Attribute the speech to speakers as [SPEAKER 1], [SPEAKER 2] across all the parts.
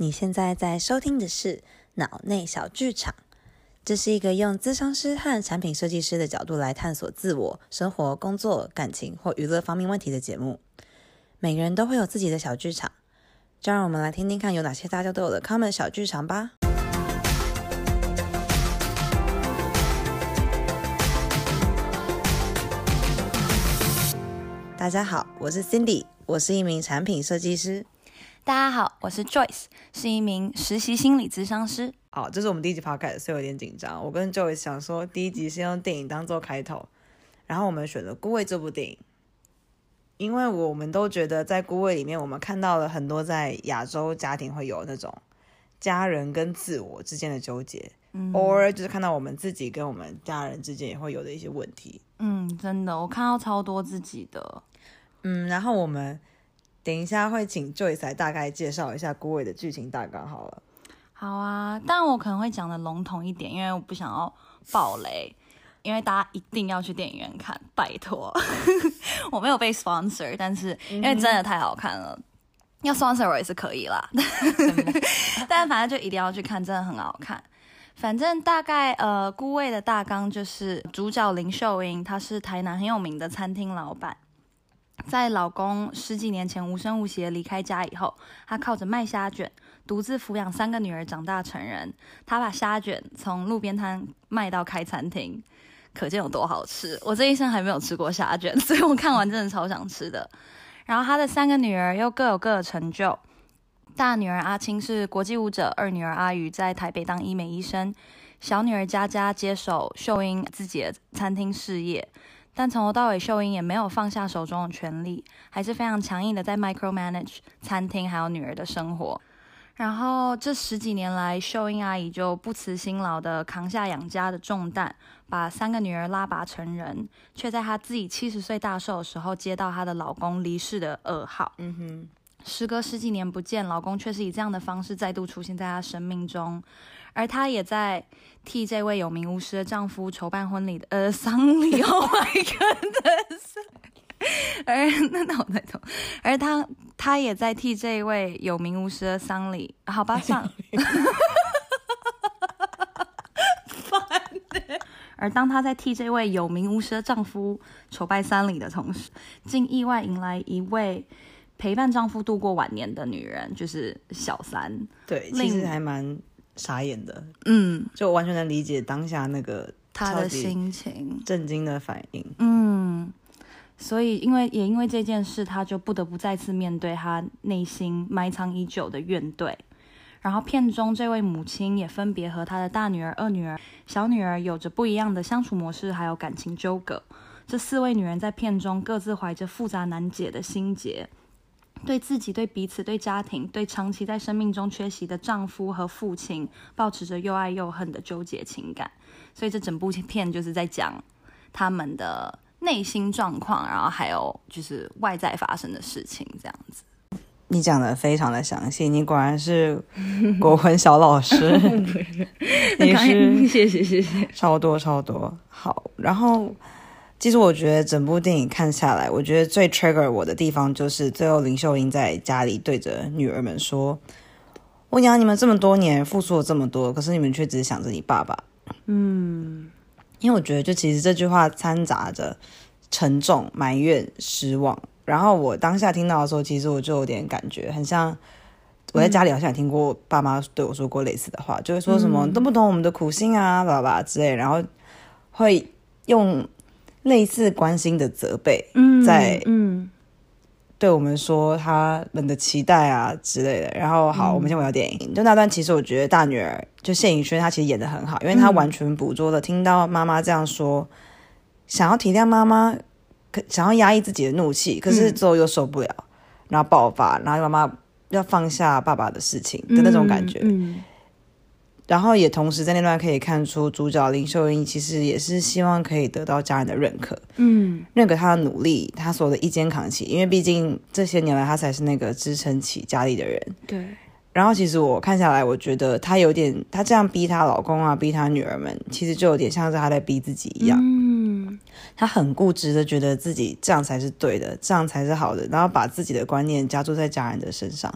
[SPEAKER 1] 你现在在收听的是脑内小剧场，这是一个用咨商师和产品设计师的角度来探索自我、生活、工作、感情或娱乐方面问题的节目。每个人都会有自己的小剧场，就让我们来听听看有哪些大家都有的 common 小剧场吧。大家好，我是 Cindy，我是一名产品设计师。
[SPEAKER 2] 大家好，我是 Joyce，是一名实习心理咨商师。
[SPEAKER 1] 好，这是我们第一集 podcast，所以有点紧张。我跟 Joyce 想说，第一集先用电影当做开头，然后我们选了《孤味》这部电影，因为我们都觉得在《孤味》里面，我们看到了很多在亚洲家庭会有那种家人跟自我之间的纠结，嗯，偶尔就是看到我们自己跟我们家人之间也会有的一些问题。
[SPEAKER 2] 嗯，真的，我看到超多自己的。
[SPEAKER 1] 嗯，然后我们。等一下会请 Joyce 来大概介绍一下《孤味》的剧情大纲好了。
[SPEAKER 2] 好啊，但我可能会讲的笼统一点，因为我不想要爆雷，因为大家一定要去电影院看，拜托。我没有被 sponsor，但是因为真的太好看了，嗯、要 sponsor 我也是可以啦。但反正就一定要去看，真的很好看。反正大概呃，《孤味》的大纲就是主角林秀英，她是台南很有名的餐厅老板。在老公十几年前无声无息离开家以后，她靠着卖虾卷，独自抚养三个女儿长大成人。她把虾卷从路边摊卖到开餐厅，可见有多好吃。我这一生还没有吃过虾卷，所以我看完真的超想吃的。然后她的三个女儿又各有各的成就，大女儿阿青是国际舞者，二女儿阿瑜在台北当医美医生，小女儿佳佳接手秀英自己的餐厅事业。但从头到尾，秀英也没有放下手中的权力，还是非常强硬的在 micro manage 餐厅还有女儿的生活。然后这十几年来，秀英阿姨就不辞辛劳的扛下养家的重担，把三个女儿拉拔成人，却在她自己七十岁大寿的时候，接到她的老公离世的噩耗。嗯哼，时隔十几年不见，老公却是以这样的方式再度出现在她生命中。而她也在替这位有名无实的丈夫筹办婚礼的呃 丧礼，Oh my God！而那那我再说，而她她也在替这位有名无实的丧礼，好吧，算了。而当她在替这位有名无实的丈夫筹办丧礼的同时，竟意外迎来一位陪伴丈夫度过晚年的女人，就是小三。
[SPEAKER 1] 对，其实还蛮。傻眼的，嗯，就完全能理解当下那个
[SPEAKER 2] 他的心情，
[SPEAKER 1] 震惊的反应，
[SPEAKER 2] 嗯，所以因为也因为这件事，他就不得不再次面对他内心埋藏已久的怨怼。然后片中这位母亲也分别和他的大女儿、二女儿、小女儿有着不一样的相处模式，还有感情纠葛。这四位女人在片中各自怀着复杂难解的心结。对自己、对彼此、对家庭、对长期在生命中缺席的丈夫和父亲，抱持着又爱又恨的纠结情感。所以这整部片就是在讲他们的内心状况，然后还有就是外在发生的事情，这样子。
[SPEAKER 1] 你讲的非常的详细，你果然是国魂小老师。你是
[SPEAKER 2] 谢谢谢谢，
[SPEAKER 1] 超多超多。好，然后。其实我觉得整部电影看下来，我觉得最 trigger 我的地方就是最后林秀英在家里对着女儿们说：“我养你们这么多年，付出了这么多，可是你们却只想着你爸爸。”嗯，因为我觉得就其实这句话掺杂着沉重、埋怨、失望。然后我当下听到的时候，其实我就有点感觉，很像我在家里好像也听过爸妈对我说过类似的话，就会说什么都不懂我们的苦心啊，爸爸之类，然后会用。类似关心的责备，嗯，在嗯，对我们说他们的期待啊之类的。然后好，嗯、我们先回到电影。就那段，其实我觉得大女儿就谢颖轩，她其实演得很好，因为她完全捕捉了听到妈妈这样说，想要体谅妈妈，可想要压抑自己的怒气，可是之后又受不了，然后爆发，然后妈妈要放下爸爸的事情的那种感觉。然后也同时在那段可以看出，主角林秀英其实也是希望可以得到家人的认可，嗯，认可她的努力，她所有的一肩扛起，因为毕竟这些年来她才是那个支撑起家里的人。对。然后其实我看下来，我觉得她有点，她这样逼她老公啊，逼她女儿们，其实就有点像是她在逼自己一样。嗯。她很固执的觉得自己这样才是对的，这样才是好的，然后把自己的观念加注在家人的身上。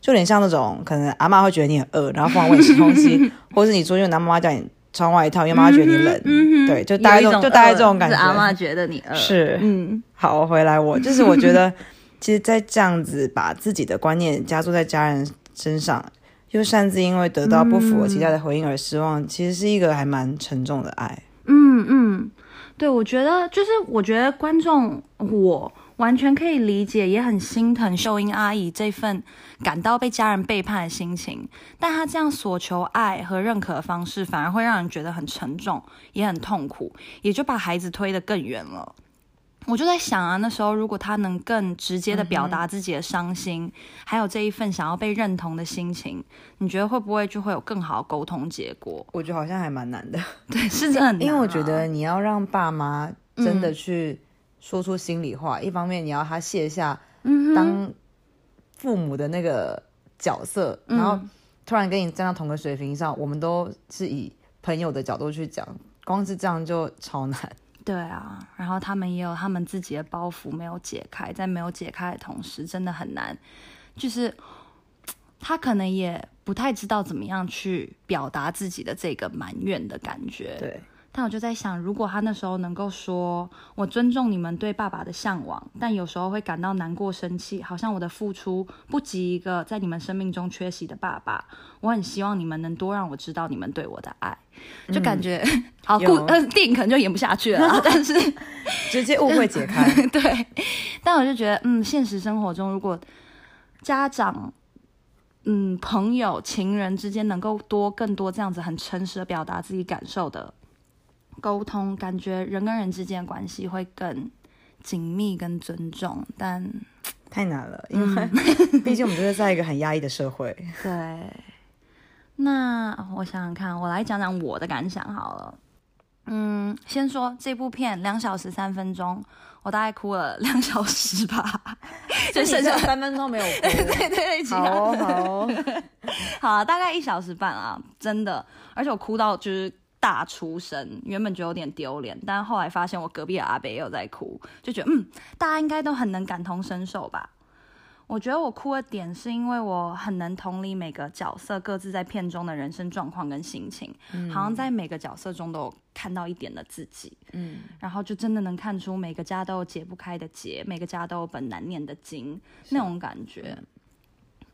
[SPEAKER 1] 就有点像那种可能阿妈会觉得你很饿，然后疯狂问你吃东西，或是你出去拿妈妈叫你穿外套，因为妈妈觉得你冷，
[SPEAKER 2] 嗯、
[SPEAKER 1] 对，就大概这种，就大概这种感觉。
[SPEAKER 2] 阿妈觉得你饿，
[SPEAKER 1] 是，
[SPEAKER 2] 嗯，
[SPEAKER 1] 好，回来我就是我觉得，其实，在这样子把自己的观念加注在家人身上，又擅自因为得到不符合期待的回应而失望，嗯、其实是一个还蛮沉重的爱。
[SPEAKER 2] 嗯嗯，对，我觉得就是我觉得观众我。完全可以理解，也很心疼秀英阿姨这份感到被家人背叛的心情。但她这样索求爱和认可的方式，反而会让人觉得很沉重，也很痛苦，也就把孩子推得更远了。我就在想啊，那时候如果她能更直接的表达自己的伤心，嗯、还有这一份想要被认同的心情，你觉得会不会就会有更好的沟通结果？
[SPEAKER 1] 我觉得好像还蛮难的。
[SPEAKER 2] 对，是真的很难，啊，
[SPEAKER 1] 因为我觉得你要让爸妈真的去、嗯。说出心里话，一方面你要他卸下当父母的那个角色，嗯、然后突然跟你站到同个水平上，我们都是以朋友的角度去讲，光是这样就超难。
[SPEAKER 2] 对啊，然后他们也有他们自己的包袱没有解开，在没有解开的同时，真的很难。就是他可能也不太知道怎么样去表达自己的这个埋怨的感觉。
[SPEAKER 1] 对。
[SPEAKER 2] 但我就在想，如果他那时候能够说“我尊重你们对爸爸的向往”，但有时候会感到难过、生气，好像我的付出不及一个在你们生命中缺席的爸爸。我很希望你们能多让我知道你们对我的爱，就感觉、嗯、好故呃电影可能就演不下去了，但是
[SPEAKER 1] 直接误会解开。
[SPEAKER 2] 对，但我就觉得，嗯，现实生活中如果家长、嗯朋友、情人之间能够多更多这样子很诚实的表达自己感受的。沟通，感觉人跟人之间的关系会更紧密、跟尊重，但
[SPEAKER 1] 太难了，因为 毕竟我们就是在一个很压抑的社会。
[SPEAKER 2] 对，那我想想看，我来讲讲我的感想好了。嗯，先说这部片两小时三分钟，我大概哭了两小时吧，
[SPEAKER 1] 就剩下三分钟没有哭。
[SPEAKER 2] 对对对，
[SPEAKER 1] 好哦好哦，
[SPEAKER 2] 好，大概一小时半啊，真的，而且我哭到就是。大出声，原本觉得有点丢脸，但后来发现我隔壁的阿北也有在哭，就觉得嗯，大家应该都很能感同身受吧。我觉得我哭的点是因为我很能同理每个角色各自在片中的人生状况跟心情，嗯、好像在每个角色中都有看到一点的自己，嗯，然后就真的能看出每个家都有解不开的结，每个家都有本难念的经，那种感觉。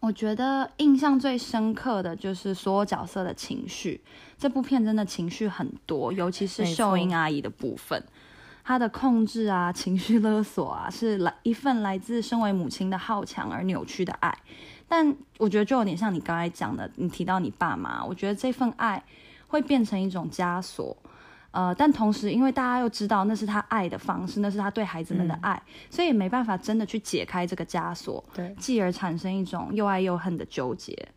[SPEAKER 2] 我觉得印象最深刻的就是所有角色的情绪。这部片真的情绪很多，尤其是秀英阿姨的部分，她的控制啊、情绪勒索啊，是来一份来自身为母亲的好强而扭曲的爱。但我觉得就有点像你刚才讲的，你提到你爸妈，我觉得这份爱会变成一种枷锁。呃，但同时，因为大家又知道那是他爱的方式，那是他对孩子们的爱，嗯、所以也没办法真的去解开这个枷锁，对，继而产生一种又爱又恨的纠结。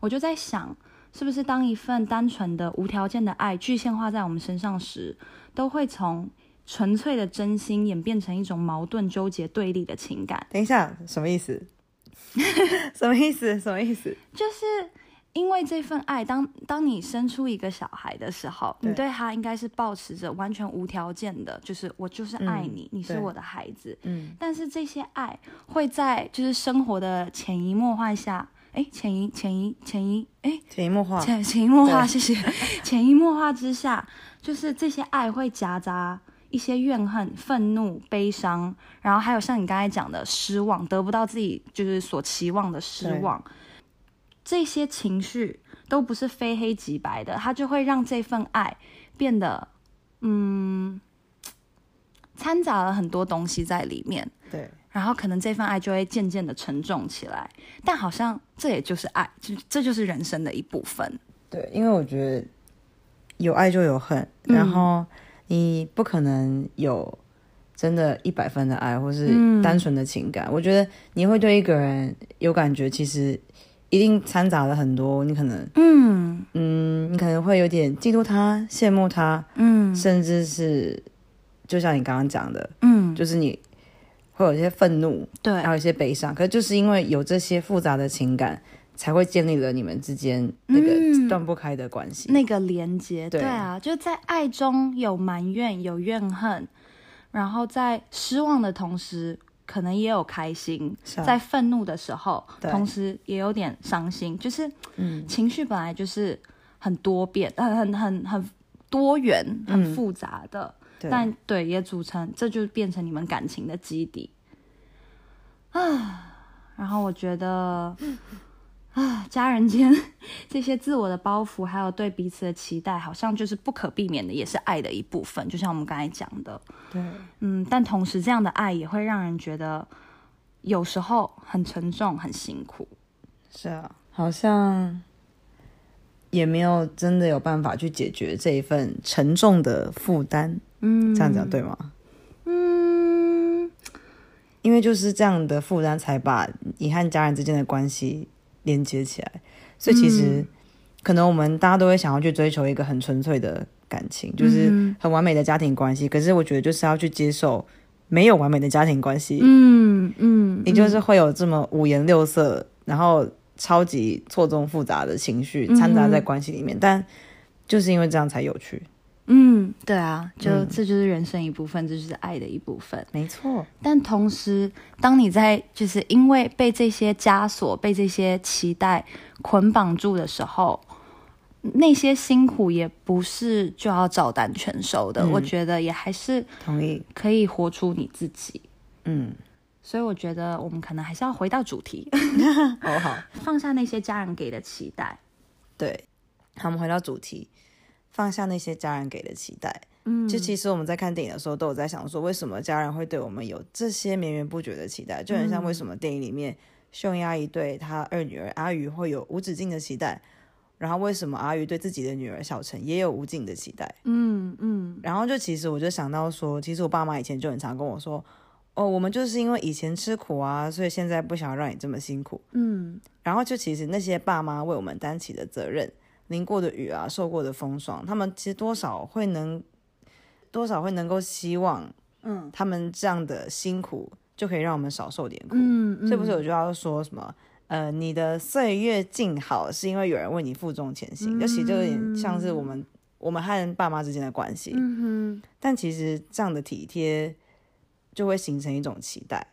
[SPEAKER 2] 我就在想，是不是当一份单纯的无条件的爱具象化在我们身上时，都会从纯粹的真心演变成一种矛盾、纠结、对立的情感？
[SPEAKER 1] 等一下，什么意思？什么意思？什么意思？
[SPEAKER 2] 就是。因为这份爱，当当你生出一个小孩的时候，你对他应该是保持着完全无条件的，就是我就是爱你，嗯、你是我的孩子。嗯，但是这些爱会在就是生活的潜移默化下，哎，潜移潜移潜移，哎，
[SPEAKER 1] 潜移默化，
[SPEAKER 2] 潜潜移默化，谢谢。潜移默化之下，就是这些爱会夹杂一些怨恨、愤怒、悲伤，然后还有像你刚才讲的失望，得不到自己就是所期望的失望。这些情绪都不是非黑即白的，它就会让这份爱变得，嗯，掺杂了很多东西在里面。
[SPEAKER 1] 对，
[SPEAKER 2] 然后可能这份爱就会渐渐的沉重起来。但好像这也就是爱，就这就是人生的一部分。
[SPEAKER 1] 对，因为我觉得有爱就有恨，然后你不可能有真的一百分的爱，或是单纯的情感。嗯，我觉得你会对一个人有感觉，其实。一定掺杂了很多，你可能，嗯。嗯，你可能会有点嫉妒他、羡慕他，嗯，甚至是，就像你刚刚讲的，嗯，就是你会有一些愤怒，对，还有一些悲伤，可是就是因为有这些复杂的情感，才会建立了你们之间那个断不开的关系，
[SPEAKER 2] 那个连接，对，对啊，就在爱中有埋怨、有怨恨，然后在失望的同时。可能也有开心，
[SPEAKER 1] 啊、
[SPEAKER 2] 在愤怒的时候，同时也有点伤心，就是，情绪本来就是很多变，很很很很多元、很复杂的，但对也组成，这就变成你们感情的基底啊。然后我觉得。啊，家人间 这些自我的包袱，还有对彼此的期待，好像就是不可避免的，也是爱的一部分。就像我们刚才讲的，
[SPEAKER 1] 对，
[SPEAKER 2] 嗯，但同时这样的爱也会让人觉得有时候很沉重、很辛苦。
[SPEAKER 1] 是啊，好像也没有真的有办法去解决这一份沉重的负担。嗯，这样讲对吗？嗯，因为就是这样的负担，才把你和家人之间的关系。连接起来，所以其实可能我们大家都会想要去追求一个很纯粹的感情，就是很完美的家庭关系。可是我觉得就是要去接受没有完美的家庭关系。嗯嗯，你就是会有这么五颜六色，然后超级错综复杂的情绪掺杂在关系里面，但就是因为这样才有趣。
[SPEAKER 2] 嗯，对啊，就、嗯、这就是人生一部分，这就是爱的一部分，
[SPEAKER 1] 没错。
[SPEAKER 2] 但同时，当你在就是因为被这些枷锁、被这些期待捆绑住的时候，那些辛苦也不是就要照单全收的。嗯、我觉得也还是同意，可以活出你自己。嗯，所以我觉得我们可能还是要回到主题。
[SPEAKER 1] 好好，
[SPEAKER 2] 放下那些家人给的期待。
[SPEAKER 1] 对，好，我们回到主题。放下那些家人给的期待，嗯，就其实我们在看电影的时候都有在想说，为什么家人会对我们有这些绵绵不绝的期待？就很像为什么电影里面秀英阿姨对她二女儿阿瑜会有无止境的期待，然后为什么阿瑜对自己的女儿小陈也有无尽的期待？嗯嗯，然后就其实我就想到说，其实我爸妈以前就很常跟我说，哦，我们就是因为以前吃苦啊，所以现在不想让你这么辛苦，嗯，然后就其实那些爸妈为我们担起的责任。淋过的雨啊，受过的风霜，他们其实多少会能，多少会能够希望，嗯，他们这样的辛苦就可以让我们少受点苦，嗯，嗯所以、不是？我就要说什么，呃，你的岁月静好，是因为有人为你负重前行，就其实就有点像是我们我们和爸妈之间的关系，嗯哼，但其实这样的体贴就会形成一种期待，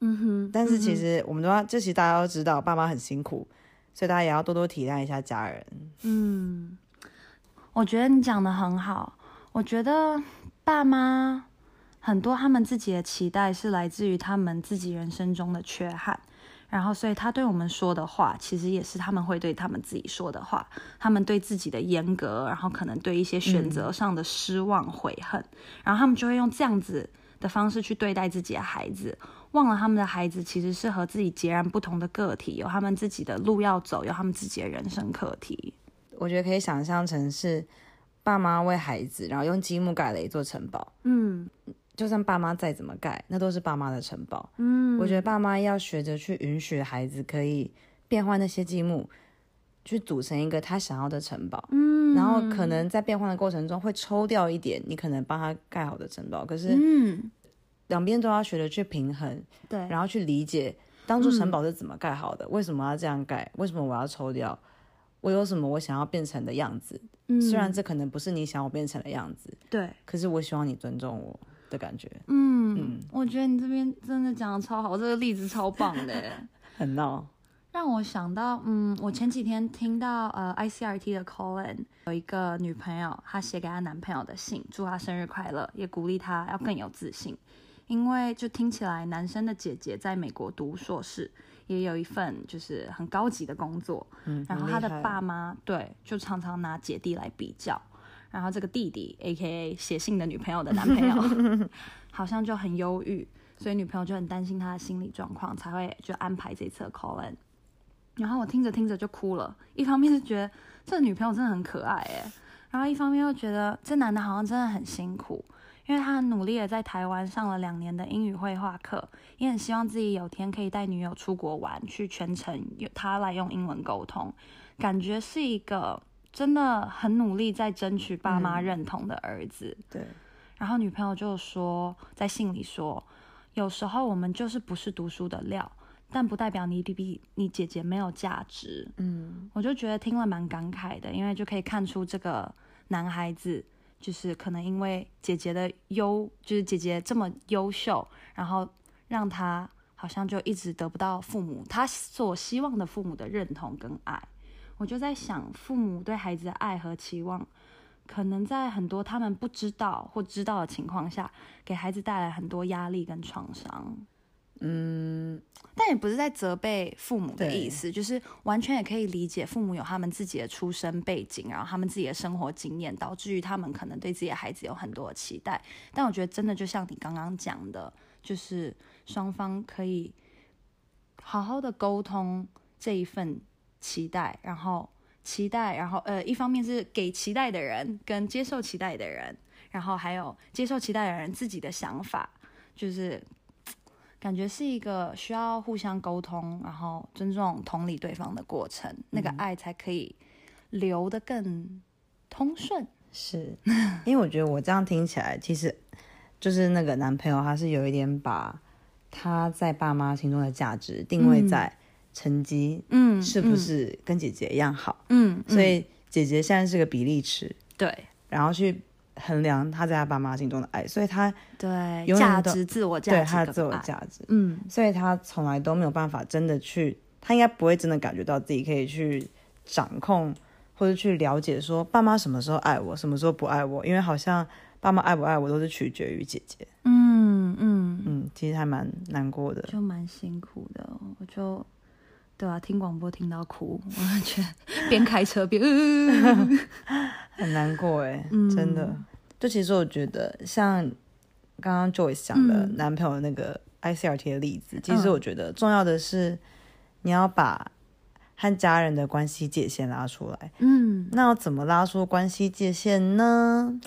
[SPEAKER 1] 嗯哼，但是其实我们都要，这其实大家都知道，爸妈很辛苦。所以大家也要多多体谅一下家人。
[SPEAKER 2] 嗯，我觉得你讲的很好。我觉得爸妈很多他们自己的期待是来自于他们自己人生中的缺憾，然后所以他对我们说的话，其实也是他们会对他们自己说的话。他们对自己的严格，然后可能对一些选择上的失望、悔恨，嗯、然后他们就会用这样子的方式去对待自己的孩子。忘了他们的孩子其实是和自己截然不同的个体，有他们自己的路要走，有他们自己的人生课题。
[SPEAKER 1] 我觉得可以想象成是爸妈为孩子，然后用积木盖了一座城堡。嗯，就算爸妈再怎么盖，那都是爸妈的城堡。嗯，我觉得爸妈要学着去允许孩子可以变换那些积木，去组成一个他想要的城堡。嗯，然后可能在变换的过程中会抽掉一点你可能帮他盖好的城堡，可是嗯。两边都要学着去平衡，对，然后去理解当初城堡是怎么盖好的，嗯、为什么要这样盖，为什么我要抽掉，我有什么我想要变成的样子。嗯，虽然这可能不是你想我变成的样子，对，可是我希望你尊重我的感觉。嗯嗯，
[SPEAKER 2] 嗯我觉得你这边真的讲的超好，这个例子超棒的，
[SPEAKER 1] 很闹，
[SPEAKER 2] 让我想到，嗯，我前几天听到呃 ICRT 的 Colin 有一个女朋友，她写给她男朋友的信，祝他生日快乐，也鼓励他要更有自信。因为就听起来，男生的姐姐在美国读硕士，也有一份就是很高级的工作。嗯，然后他的爸妈对，就常常拿姐弟来比较。然后这个弟弟，A.K.A. 写信的女朋友的男朋友，好像就很忧郁，所以女朋友就很担心他的心理状况，才会就安排这次 call in。然后我听着听着就哭了，一方面是觉得这女朋友真的很可爱哎，然后一方面又觉得这男的好像真的很辛苦。因为他很努力的在台湾上了两年的英语绘画课，也很希望自己有天可以带女友出国玩，去全程由他来用英文沟通，感觉是一个真的很努力在争取爸妈认同的儿子。嗯、对。然后女朋友就说，在信里说，有时候我们就是不是读书的料，但不代表你比你姐姐没有价值。嗯，我就觉得听了蛮感慨的，因为就可以看出这个男孩子。就是可能因为姐姐的优，就是姐姐这么优秀，然后让他好像就一直得不到父母他所希望的父母的认同跟爱。我就在想，父母对孩子的爱和期望，可能在很多他们不知道或知道的情况下，给孩子带来很多压力跟创伤。嗯，但也不是在责备父母的意思，就是完全也可以理解父母有他们自己的出生背景，然后他们自己的生活经验，导致于他们可能对自己的孩子有很多的期待。但我觉得真的就像你刚刚讲的，就是双方可以好好的沟通这一份期待，然后期待，然后呃，一方面是给期待的人跟接受期待的人，然后还有接受期待的人自己的想法，就是。感觉是一个需要互相沟通，然后尊重、同理对方的过程，嗯、那个爱才可以流得更通顺。
[SPEAKER 1] 是，因为我觉得我这样听起来，其实就是那个男朋友，他是有一点把他在爸妈心中的价值定位在成绩，嗯，是不是跟姐姐一样好？嗯，所以姐姐现在是个比例尺，
[SPEAKER 2] 对，
[SPEAKER 1] 然后去。衡量他在他爸妈心中的爱，所以他
[SPEAKER 2] 对价值、自我价值，
[SPEAKER 1] 对他的自我价值，嗯，所以他从来都没有办法真的去，他应该不会真的感觉到自己可以去掌控或者去了解说爸妈什么时候爱我，什么时候不爱我，因为好像爸妈爱不爱我都是取决于姐姐，嗯嗯。嗯，其实还蛮难过的，
[SPEAKER 2] 就蛮辛苦的，我就。对啊，听广播听到哭，我觉得边开车边、呃、
[SPEAKER 1] 很难过哎，嗯、真的。就其实我觉得，像刚刚 Joyce 讲的男朋友那个 ICRT 的例子，嗯、其实我觉得重要的是你要把和家人的关系界限拉出来。嗯，那要怎么拉出关系界限呢？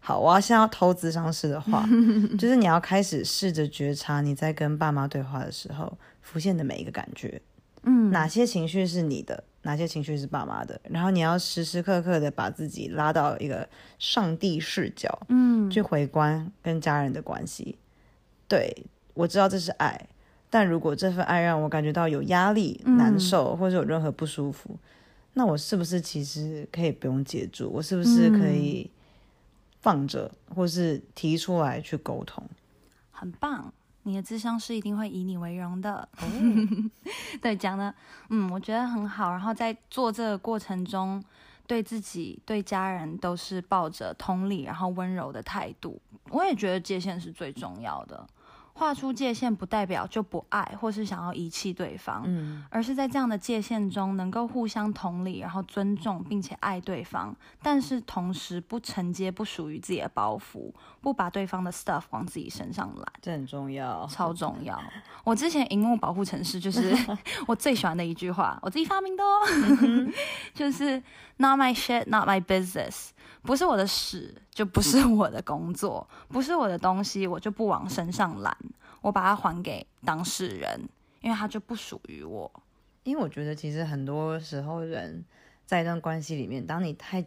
[SPEAKER 1] 好，我要先要投咨商师的话，就是你要开始试着觉察你在跟爸妈对话的时候浮现的每一个感觉。嗯，哪些情绪是你的，哪些情绪是爸妈的？然后你要时时刻刻的把自己拉到一个上帝视角，嗯，去回观跟家人的关系。对，我知道这是爱，但如果这份爱让我感觉到有压力、难受，或者有任何不舒服，那我是不是其实可以不用接住？我是不是可以放着，或是提出来去沟通？
[SPEAKER 2] 很棒。你的智商是一定会以你为荣的。Oh. 对，讲的，嗯，我觉得很好。然后在做这个过程中，对自己、对家人都是抱着同理，然后温柔的态度。我也觉得界限是最重要的。画出界限不代表就不爱或是想要遗弃对方，嗯，而是在这样的界限中能够互相同理，然后尊重并且爱对方，但是同时不承接不属于自己的包袱，不把对方的 stuff 往自己身上揽，
[SPEAKER 1] 这很重要，
[SPEAKER 2] 超重要。我之前荧幕保护城市就是 我最喜欢的一句话，我自己发明的哦，就是 Not my shit, not my business。不是我的屎，就不是我的工作；不是我的东西，我就不往身上揽。我把它还给当事人，因为它就不属于我。
[SPEAKER 1] 因为我觉得，其实很多时候，人在一段关系里面，当你太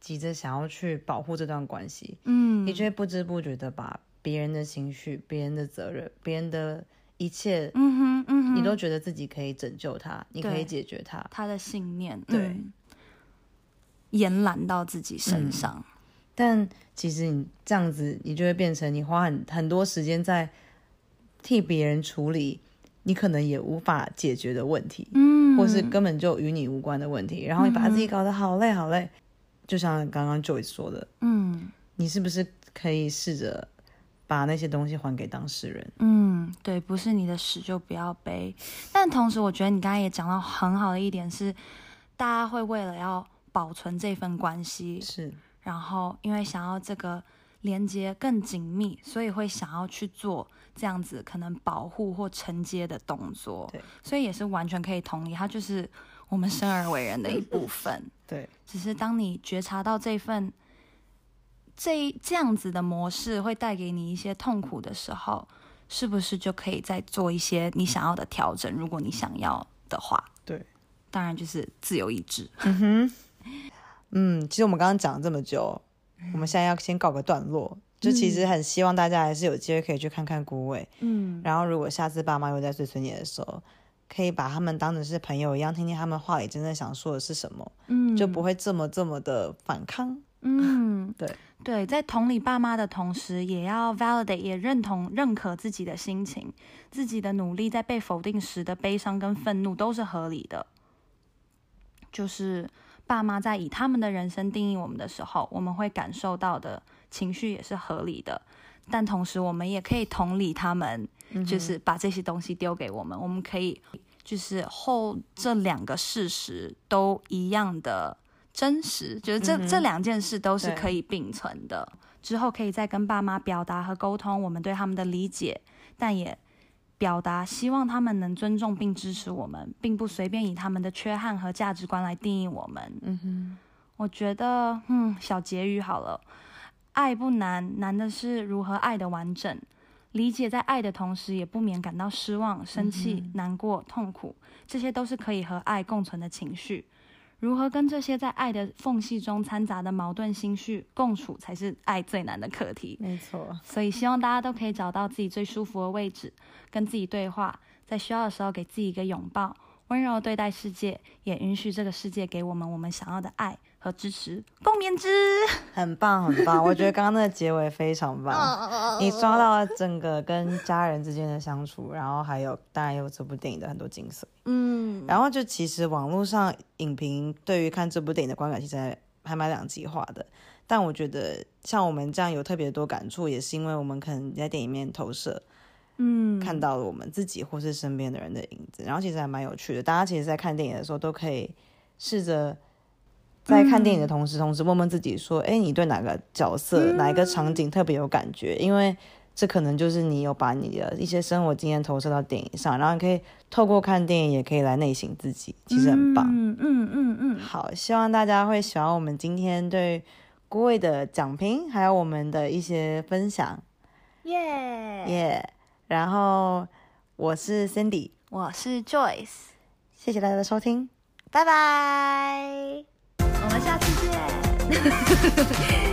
[SPEAKER 1] 急着想要去保护这段关系，嗯，你就会不知不觉的把别人的情绪、别人的责任、别人的一切，嗯哼，嗯哼，你都觉得自己可以拯救他，你可以解决他，
[SPEAKER 2] 他的信念，
[SPEAKER 1] 对。
[SPEAKER 2] 嗯延揽到自己身上，嗯，
[SPEAKER 1] 但其实你这样子，你就会变成你花很很多时间在替别人处理你可能也无法解决的问题，嗯，或是根本就与你无关的问题，然后你把自己搞得好累好累。嗯、就像刚刚 Joyce 说的，嗯，你是不是可以试着把那些东西还给当事人？
[SPEAKER 2] 嗯，对，不是你的屎就不要背。但同时，我觉得你刚才也讲到很好的一点是，大家会为了要。保存这份关系
[SPEAKER 1] 是，
[SPEAKER 2] 然后因为想要这个连接更紧密，所以会想要去做这样子可能保护或承接的动作。
[SPEAKER 1] 对，
[SPEAKER 2] 所以也是完全可以同意，它就是我们生而为人的一部分。
[SPEAKER 1] 对，
[SPEAKER 2] 只是当你觉察到这份这这样子的模式会带给你一些痛苦的时候，是不是就可以再做一些你想要的调整？如果你想要的话，
[SPEAKER 1] 对，
[SPEAKER 2] 当然就是自由意志。
[SPEAKER 1] 嗯哼。嗯，其实我们刚刚讲了这么久，我们现在要先告个段落。就其实很希望大家还是有机会可以去看看孤伟。嗯，然后如果下次爸妈又在碎碎念的时候，可以把他们当成是朋友一样，听听他们话里真正想说的是什么。嗯，就不会这么这么的反抗。嗯
[SPEAKER 2] 嗯，
[SPEAKER 1] 对
[SPEAKER 2] 对，在同理爸妈的同时，也要 validate，也认同、认可自己的心情，自己的努力在被否定时的悲伤跟愤怒都是合理的。就是爸妈在以他们的人生定义我们的时候，我们会感受到的情绪也是合理的。但同时，我们也可以同理他们，就是把这些东西丢给我们，嗯、我们可以就是后这两个事实都一样的真实，就是这、嗯、这两件事都是可以并存的。之后可以再跟爸妈表达和沟通我们对他们的理解，但也。表达希望他们能尊重并支持我们，并不随便以他们的缺憾和价值观来定义我们。嗯哼，我觉得，嗯，小结语好了，爱不难，难的是如何爱的完整。理解在爱的同时，也不免感到失望、生气、嗯、难过、痛苦，这些都是可以和爱共存的情绪。如何跟这些在爱的缝隙中掺杂的矛盾心绪共处，才是爱最难的课题。
[SPEAKER 1] 没错，
[SPEAKER 2] 所以希望大家都可以找到自己最舒服的位置，跟自己对话，在需要的时候给自己一个拥抱，温柔对待世界，也允许这个世界给我们我们想要的爱和支持。共勉之，
[SPEAKER 1] 很棒很棒，我觉得刚刚那个结尾非常棒，你抓到了整个跟家人之间的相处，然后还有当然有这部电影的很多精髓。嗯，然后就其实网络上影评对于看这部电影的观感其实还还蛮两极化的，但我觉得像我们这样有特别多感触，也是因为我们可能在电影里面投射，嗯，看到了我们自己或是身边的人的影子，然后其实还蛮有趣的。大家其实，在看电影的时候都可以试着。在看电影的同时，同时问问自己说：“哎，你对哪个角色、哪一个场景特别有感觉？因为这可能就是你有把你的一些生活经验投射到电影上，然后你可以透过看电影，也可以来内省自己，其实很棒。”嗯嗯嗯嗯。好，希望大家会喜欢我们今天对孤味的讲评，还有我们的一些分享。耶耶！然后我是 Cindy，
[SPEAKER 2] 我是 Joyce，
[SPEAKER 1] 谢谢大家的收听，
[SPEAKER 2] 拜拜。我们下次见。